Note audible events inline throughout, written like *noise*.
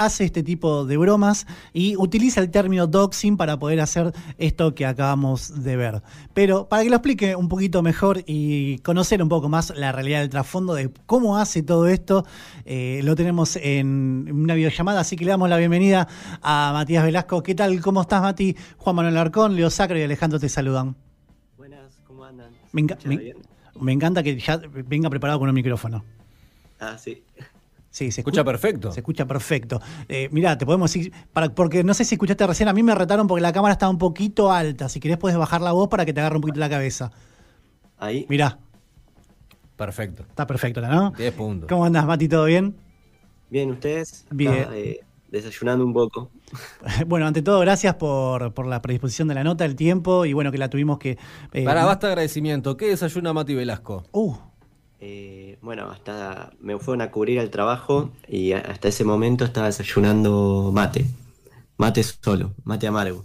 hace este tipo de bromas y utiliza el término doxing para poder hacer esto que acabamos de ver. Pero para que lo explique un poquito mejor y conocer un poco más la realidad del trasfondo de cómo hace todo esto, eh, lo tenemos en una videollamada, así que le damos la bienvenida a Matías Velasco. ¿Qué tal? ¿Cómo estás, Mati? Juan Manuel Arcón, Leo Sacro y Alejandro te saludan. Buenas, ¿cómo andan? Me, encanta que ya venga preparado con un micrófono. Ah, sí. Sí, se escucha, perfecto. Se escucha perfecto. Eh, mirá, te podemos decir, para, porque no sé si escuchaste recién, a mí me retaron porque la cámara estaba un poquito alta. Si querés puedes bajar la voz para que te agarre un poquito la cabeza. Ahí. Mirá. Perfecto. Está perfecto, ¿no? 10 puntos. ¿Cómo andás, Mati? ¿Todo bien? Bien, ¿ustedes? Bien. Eh, desayunando un poco. *laughs* Bueno, ante todo, gracias por, por, la predisposición de la nota, el tiempo y bueno, que la tuvimos que. Eh, Para, basta agradecimiento. ¿Qué desayuna Mati Velasco? Uh. Eh, bueno, hasta me fueron a cubrir el trabajo y hasta ese momento estaba desayunando mate. Mate solo, mate amargo.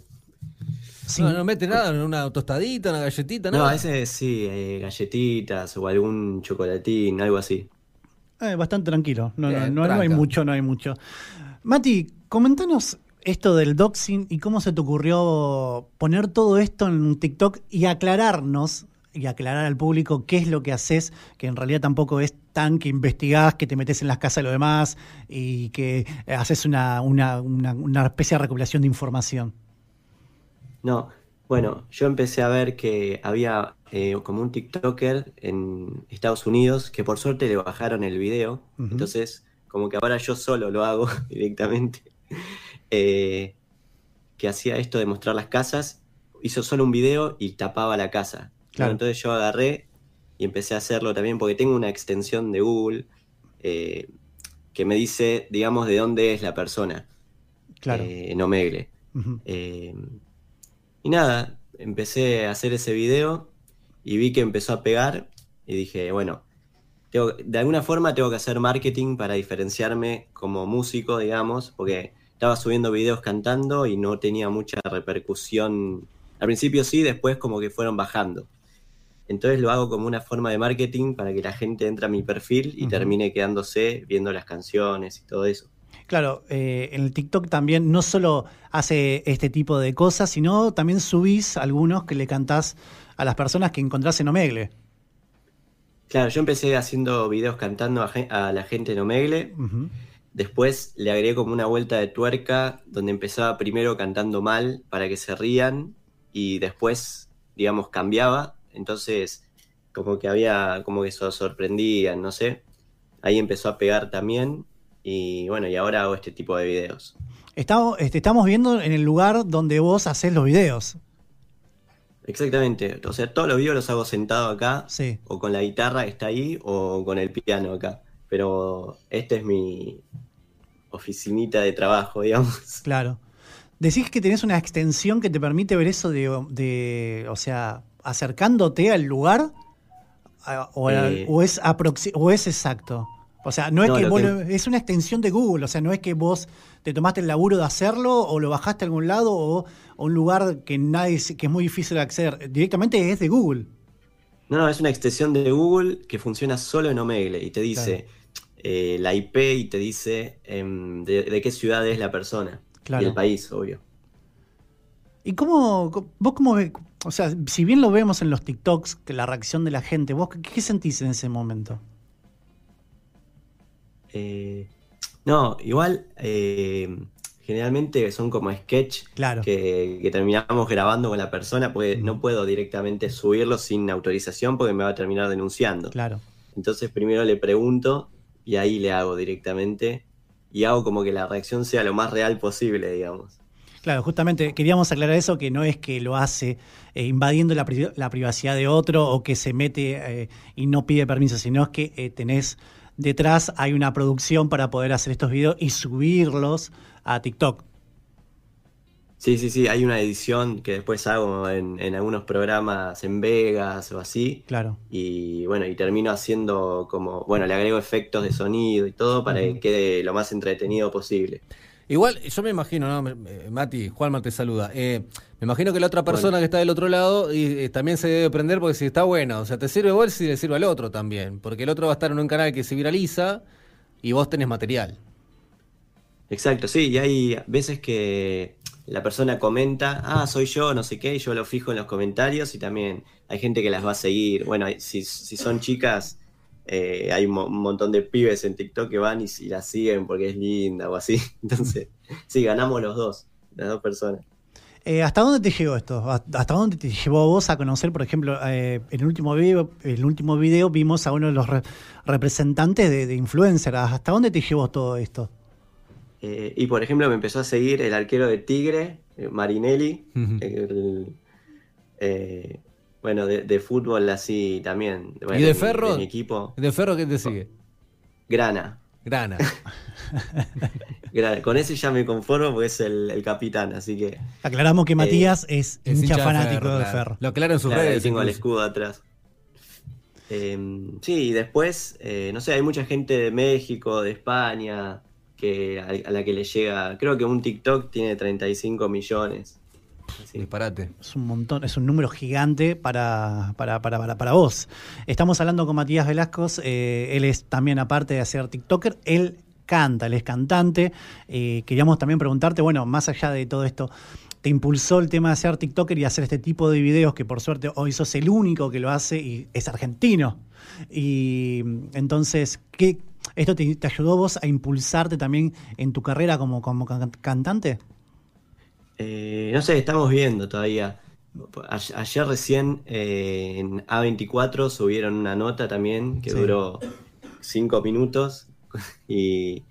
No, no mete nada, una tostadita, una galletita, nada. No, a veces sí, eh, galletitas o algún chocolatín, algo así. Eh, bastante tranquilo, no, no, hay mucho, no hay mucho. Mati, comentanos esto del doxing y cómo se te ocurrió poner todo esto en TikTok y aclararnos y aclarar al público qué es lo que haces, que en realidad tampoco es tan que investigás, que te metes en las casas de los demás y que haces una, una, una especie de recopilación de información. No, bueno, yo empecé a ver que había eh, como un TikToker en Estados Unidos que por suerte le bajaron el video. Entonces, como que ahora yo solo lo hago *laughs* directamente. Eh, que hacía esto de mostrar las casas. Hizo solo un video y tapaba la casa. Claro. entonces yo agarré y empecé a hacerlo también porque tengo una extensión de Google eh, que me dice, digamos, de dónde es la persona. Claro. en Omegle. Y nada, empecé a hacer ese video y vi que empezó a pegar y dije, bueno, de alguna forma tengo que hacer marketing para diferenciarme como músico, digamos, porque estaba subiendo videos cantando y no tenía mucha repercusión. Al principio sí, después como que fueron bajando. Entonces lo hago como una forma de marketing para que la gente entre a mi perfil y termine quedándose viendo las canciones y todo eso. Claro, eh, en el TikTok también no solo hace este tipo de cosas, sino también subís algunos que le cantás a las personas que encontrás en Omegle. Claro, yo empecé haciendo videos cantando a, la gente en Omegle. Después le agregué como una vuelta de tuerca donde empezaba primero cantando mal para que se rían y después, digamos, cambiaba. Entonces, como que había, como que se sorprendían, no sé. Ahí empezó a pegar también y bueno, y ahora hago este tipo de videos. Estamos, este, estamos viendo en el lugar donde vos haces los videos. Exactamente. O sea, todos los videos los hago sentado acá. Sí. O con la guitarra está ahí, o con el piano acá. Pero este es mi oficinita de trabajo, *laughs* digamos. Claro. Decís que tenés una extensión que te permite ver eso de, o sea, acercándote al lugar, o, eh. o es, o es exacto. O sea, no es que, es una extensión de Google, o sea, no es que vos te tomaste el laburo de hacerlo o lo bajaste a algún lado o, un lugar que nadie que es muy difícil de acceder, directamente es de Google. No, no, es una extensión de Google que funciona solo en Omegle y te dice eh, la IP y te dice em, de, qué ciudad es la persona y el país, obvio. ¿Y cómo, vos cómo ves, o sea, si bien lo vemos en los TikToks, que la reacción de la gente, vos qué sentís en ese momento? Eh, no, igual eh, generalmente son como sketch que, terminamos grabando con la persona, porque no puedo directamente subirlo sin autorización porque me va a terminar denunciando. Claro. Entonces primero le pregunto y ahí le hago directamente y hago como que la reacción sea lo más real posible, digamos. Claro, justamente queríamos aclarar eso, que no es que lo hace eh, invadiendo la, privacidad de otro o que se mete y no pide permiso, sino es que tenés detrás hay una producción para poder hacer estos videos y subirlos a TikTok. Sí, sí, sí, hay una edición que después hago en, algunos programas en Vegas o así. Claro. Y bueno, y termino haciendo como, bueno, le agrego efectos de sonido y todo para que quede lo más entretenido posible. Igual, yo me imagino, ¿no? Mati, Juanma te saluda. Eh, me imagino que la otra persona que está del otro lado y, eh, también se debe prender porque si está bueno, o sea, te sirve vos y le sirve al otro también. Porque el otro va a estar en un canal que se viraliza y vos tenés material. Exacto, sí, y hay veces que la persona comenta, ah, soy yo, no sé qué, y yo lo fijo en los comentarios y también hay gente que las va a seguir. Bueno, si, si son chicas, eh, hay un, montón de pibes en TikTok que van y, y, la siguen porque es linda o así. *laughs* Entonces, sí, ganamos los dos, las dos personas. Eh, ¿Hasta dónde te llegó esto? ¿Hasta dónde te llevó vos a conocer, por ejemplo, eh, en el último video, el último video vimos a uno de los representantes de, de influencer? ¿Hasta dónde te llevó todo esto? Eh, y por ejemplo, me empezó a seguir el arquero de Tigre, Marinelli, bueno, de, fútbol así también. ¿Y de Ferro? De mi equipo. ¿De Ferro qué te sigue? Grana. Grana. *laughs* Con ese ya me conformo porque es el, capitán, así que. Aclaramos que eh, Matías es, hincha fanático de Ferro. Lo aclaro en sus redes. Tengo el escudo atrás. Em, sí, y después, eh, no sé, hay mucha gente de México, de España, que a, la que le llega. Creo que un TikTok tiene 35 millones. Disparate. Es un montón, es un número gigante para, para, para, para, vos. Estamos hablando con Matías Velasco, eh, él es también, aparte de ser TikToker, él canta, él es cantante. Eh, queríamos también preguntarte, bueno, más allá de todo esto, ¿te impulsó el tema de ser TikToker y hacer este tipo de videos que por suerte hoy sos el único que lo hace y es argentino? Y entonces, ¿qué, ¿esto te, ayudó vos a impulsarte también en tu carrera como, como cantante? Eh, no sé, estamos viendo todavía. Ayer recién eh, en A24 subieron una nota también que duró cinco minutos *laughs* y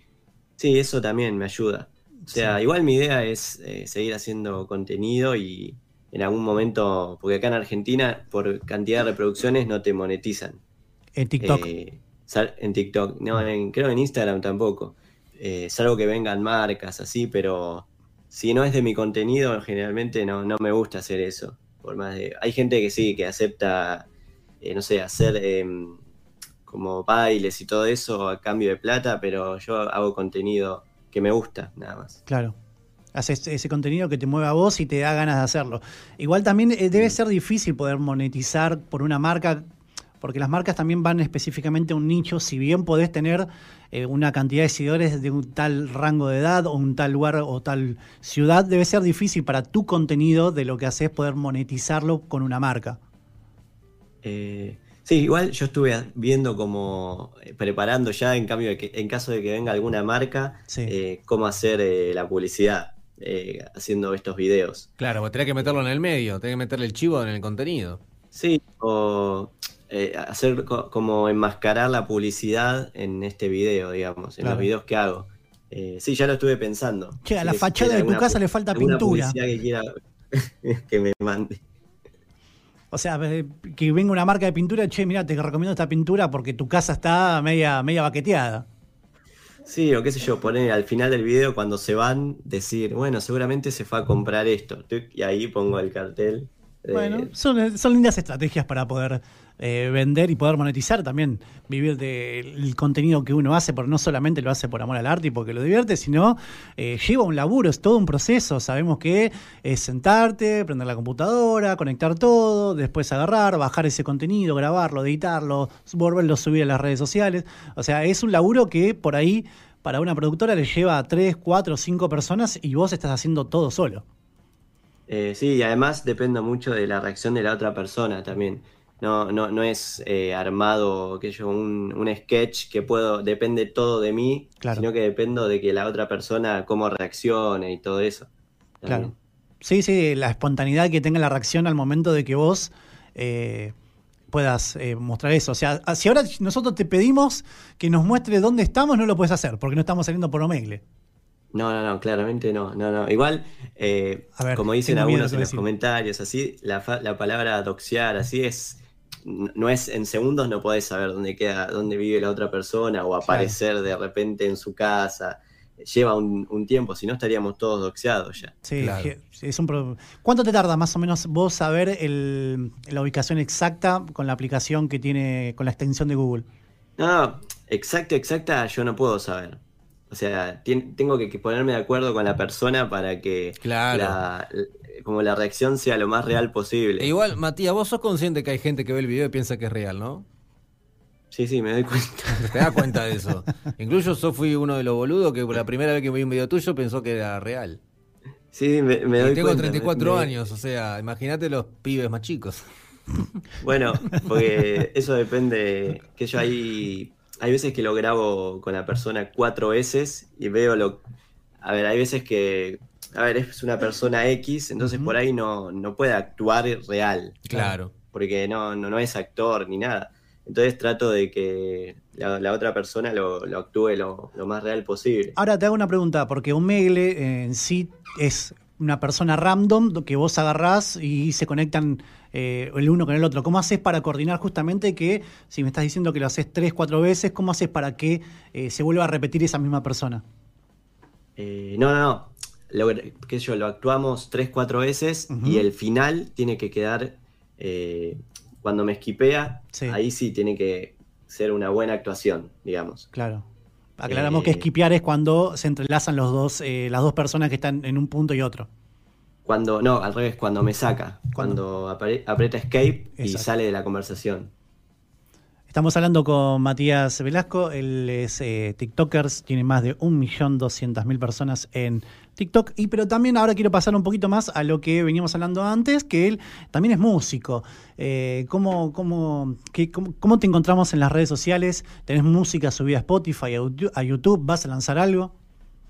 sí, eso también me ayuda. O sea, igual mi idea es eh, seguir haciendo contenido y en algún momento, porque acá en Argentina por cantidad de reproducciones no te monetizan. En TikTok. Eh, en TikTok, no, creo en Instagram tampoco. Salvo que vengan marcas así, pero si no es de mi contenido, generalmente no, no me gusta hacer eso. Por más de, hay gente que sí, que acepta, no sé, hacer em, como bailes y todo eso a cambio de plata, pero yo hago contenido que me gusta, nada más. Claro. Haces ese contenido que te mueve a vos y te da ganas de hacerlo. Igual también eh, debe ser difícil poder monetizar por una marca, porque las marcas también van específicamente a un nicho, si bien podés tener eh, una cantidad de seguidores de un tal rango de edad o un tal lugar o tal ciudad, debe ser difícil para tu contenido de lo que haces poder monetizarlo con una marca. Eh, Sí, igual yo estuve viendo como eh, preparando ya en cambio de que, en caso de que venga alguna marca, eh, cómo hacer eh, la publicidad haciendo estos videos. Claro, pues tenés que meterlo en el medio, tenés que meterle el chivo en el contenido. Sí, o hacer como enmascarar la publicidad en este video, digamos, en los videos que hago. sí, ya lo estuve pensando. Che, a la fachada de tu casa le falta pintura. Que quiera *laughs* que me mande. O sea, que venga una marca de pintura, che, mira, te recomiendo esta pintura porque tu casa está media, media baqueteada. Sí, o qué sé yo, poner al final del video cuando se van, decir, bueno, seguramente se fue a comprar esto. Y ahí pongo el cartel. Bueno, son, son lindas estrategias para poder eh, vender y poder monetizar también, vivir del contenido que uno hace, porque no solamente lo hace por amor al arte y porque lo divierte, sino eh, lleva un laburo, es todo un proceso. Sabemos que es sentarte, prender la computadora, conectar todo, después agarrar, bajar ese contenido, grabarlo, editarlo, volverlo a subir a las redes sociales. O sea, es un laburo que por ahí para una productora le lleva a 3, 4, 5 personas y vos estás haciendo todo solo. Eh, sí, y además depende mucho de la reacción de la otra persona también. No, no, no es eh, armado, que yo, un, un, sketch que puedo, depende todo de mí, sino que dependo de que la otra persona cómo reaccione y todo eso. Claro. Sí, sí, la espontaneidad que tenga la reacción al momento de que vos eh, puedas eh, mostrar eso. O sea, si ahora nosotros te pedimos que nos muestre dónde estamos, no lo puedes hacer, porque no estamos saliendo por Omegle. No, no, no, claramente no, no, no. Igual, como dicen algunos en los comentarios, así, la, la palabra doxear, así es no es en segundos no podés saber dónde queda, dónde vive la otra persona o aparecer de repente en su casa. Lleva un, tiempo, si no estaríamos todos doxeados ya. Sí, es un ¿Cuánto te tarda más o menos vos saber la ubicación exacta con la aplicación que tiene, con la extensión de Google? No, exacta, exacta, yo no puedo saber. O sea, tengo que, ponerme de acuerdo con la persona para que la, como la reacción sea lo más real posible. E igual, Matías, vos sos consciente que hay gente que ve el video y piensa que es real, ¿no? Sí, sí, me doy cuenta. *laughs* Te das cuenta de eso. *laughs* Incluso yo fui uno de los boludos que la primera vez que vi un video tuyo pensó que era real. Sí, me, me doy y tengo cuenta. 34 años, o sea, imagínate los pibes más chicos. Bueno, porque *laughs* eso depende, que yo hay, hay veces que lo grabo con la persona cuatro veces y veo lo... A ver, hay veces que, a ver, es una persona X, entonces por ahí no, no puede actuar real. Claro. Porque no, no, no es actor ni nada. Entonces trato de que la, la otra persona lo, lo actúe lo, lo, más real posible. Ahora te hago una pregunta, porque un megle en sí es una persona random que vos agarrás y se conectan eh, el uno con el otro. ¿Cómo haces para coordinar justamente que, si me estás diciendo que lo haces tres, cuatro veces, ¿cómo haces para que eh, se vuelva a repetir esa misma persona? Eh, no, no, no. Lo, que yo, lo actuamos tres, cuatro veces uh -huh. y el final tiene que quedar eh, cuando me esquipea, sí. ahí sí tiene que ser una buena actuación, digamos. Claro. Aclaramos eh, que esquipear es cuando se entrelazan los dos, eh, las dos personas que están en un punto y otro. Cuando, no, al revés, cuando me saca, cuando aprieta escape Exacto. y sale de la conversación. Estamos hablando con Matías Velasco, él es eh, TikToker, tiene más de 1.200.000 personas en TikTok, y pero también ahora quiero pasar un poquito más a lo que veníamos hablando antes, que él también es músico. Eh, ¿cómo, cómo, qué, cómo, cómo, te encontramos en las redes sociales? ¿Tenés música subida a Spotify, a YouTube? ¿Vas a lanzar algo?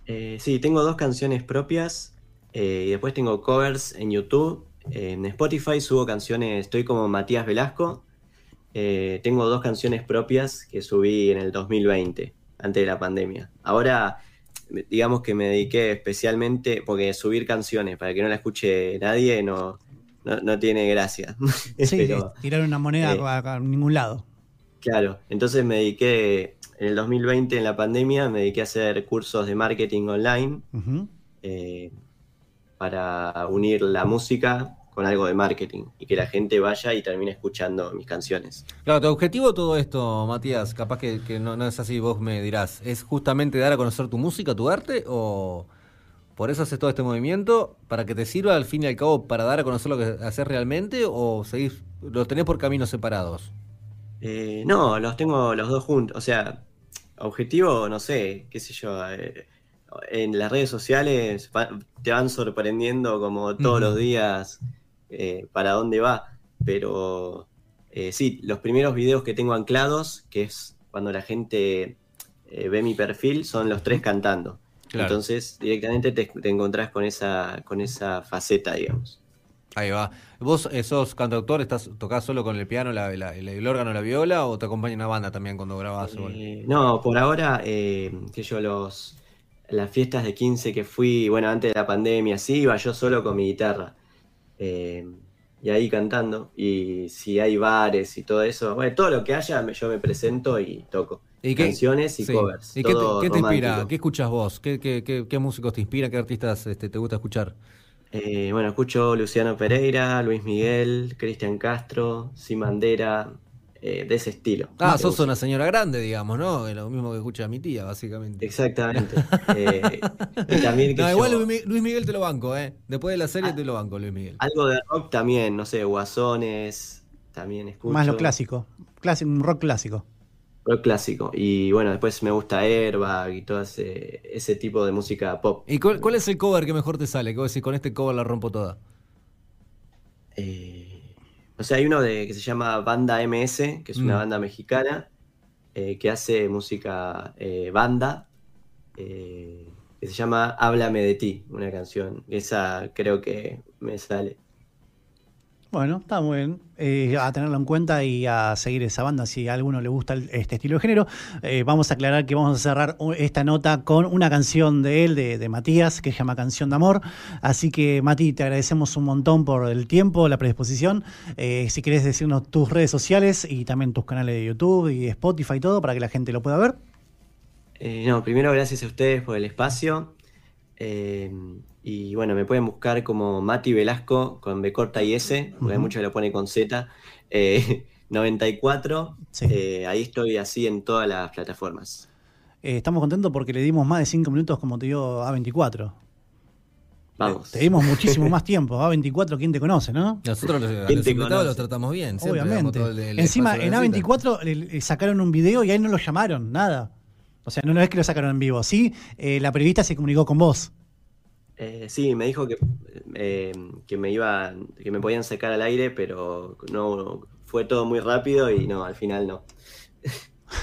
Eh, sí, tengo dos canciones propias eh, y después tengo covers en YouTube. en Spotify subo canciones, estoy como Matías Velasco. Tengo dos canciones propias que subí en el 2020, antes de la pandemia. Ahora, digamos que me dediqué especialmente, porque subir canciones para que no la escuche nadie no, no, no tiene gracia. *laughs* Sí, Pero, tirar una moneda eh, a, a, ningún lado. Claro, entonces me dediqué, en el 2020, en la pandemia, me dediqué a hacer cursos de marketing online uh -huh. eh, para unir la música con algo de marketing y que la gente vaya y termine escuchando mis canciones. Claro, tu objetivo todo esto, Matías, capaz que, que no, no, es así, vos me dirás, ¿es justamente dar a conocer tu música, tu arte o por eso haces todo este movimiento para que te sirva al fin y al cabo para dar a conocer lo que haces realmente o seguís, lo tenés por caminos separados? Eh, no, los tengo los dos juntos, o sea, objetivo, no sé, qué sé yo, eh, en las redes sociales te van sorprendiendo como todos uh -huh. los días eh, para dónde va, pero eh, sí, los primeros videos que tengo anclados, que es cuando la gente eh, ve mi perfil, son los tres cantando. Claro. Entonces directamente te, te, encontrás con esa, con esa faceta, digamos. Ahí va. ¿Vos sos cantautor, estás, tocás solo con el piano, la, la, el órgano, la viola o te acompaña una banda también cuando grabás? Eh, no, por ahora, que yo los las fiestas de 15 que fui, bueno, antes de la pandemia, sí, iba yo solo con mi guitarra. Eh, y ahí cantando. Y si hay bares y todo eso, bueno, todo lo que haya, yo me presento y toco. ¿Y qué, Canciones y sí. covers. ¿Y qué te, qué te inspira? ¿Qué escuchas vos? ¿Qué, qué, qué, músicos te inspiran? ¿Qué artistas este, te gusta escuchar? Eh, bueno, escucho Luciano Pereira, Luis Miguel, Cristian Castro, Simandera, eh, de ese estilo. Ah, sos una señora grande, digamos, ¿no? Lo mismo que escucha mi tía, básicamente. Exactamente. *laughs* eh, y también que no, igual yo... Luis Miguel te lo banco, ¿eh? Después de la serie ah, te lo banco, Luis Miguel. Algo de rock también, no sé, Guasones, también escucho. Más lo clásico, clásico un rock clásico. Rock clásico. Y bueno, después me gusta Airbag y todo ese, ese tipo de música pop. ¿Y cuál, cuál, es el cover que mejor te sale? ¿Qué vos decís, con este cover la rompo toda? Eh o sea, hay uno de, que se llama Banda MS, que es una mm. banda mexicana, eh, que hace música eh, banda, eh, que se llama Háblame de ti, una canción. Esa creo que me sale. Bueno, está muy bien. Eh, a tenerlo en cuenta y a seguir esa banda si a alguno le gusta este estilo de género. Eh, vamos a aclarar que vamos a cerrar esta nota con una canción de él, de, de, Matías, que se llama Canción de Amor. Así que, Mati, te agradecemos un montón por el tiempo, la predisposición. Eh, si querés decirnos tus redes sociales y también tus canales de YouTube y Spotify y todo para que la gente lo pueda ver. Eh, no, primero gracias a ustedes por el espacio. Y bueno, me pueden buscar como Mati Velasco con B corta y S, porque uh -huh. hay mucho que lo pone con Z. Eh, *laughs* 94, sí. eh, ahí estoy así en todas las plataformas. Eh, estamos contentos porque le dimos más de 5 minutos como te dio A24. Vamos. Te dimos muchísimo más tiempo. A24, ¿quién te conoce, no? Nosotros los, los invitados los tratamos bien. Obviamente. Encima, en A24 sacaron un video y ahí no lo llamaron, nada. O sea, no, es que lo sacaron en vivo. Sí, eh, la periodista se comunicó con vos. Eh, sí, me dijo que, eh, que me iba, que me podían sacar al aire, pero no fue todo muy rápido y no, al final no.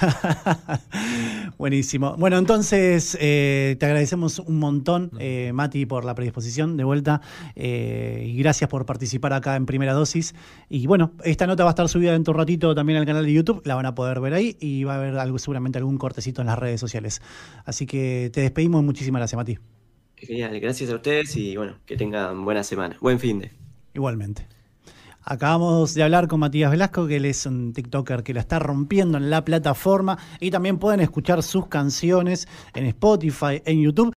*laughs* Buenísimo. Bueno, entonces eh, te agradecemos un montón, eh, Mati, por la predisposición de vuelta eh, y gracias por participar acá en Primera Dosis. Y bueno, esta nota va a estar subida dentro de un ratito también al canal de YouTube, la van a poder ver ahí y va a haber algo, seguramente algún cortecito en las redes sociales. Así que te despedimos. Muchísimas gracias, Mati. Genial, gracias a ustedes y bueno, que tengan buena semana. Buen fin de. Igualmente. Acabamos de hablar con Matías Velasco, que él es un TikToker que la está rompiendo en la plataforma. Y también pueden escuchar sus canciones en Spotify, en YouTube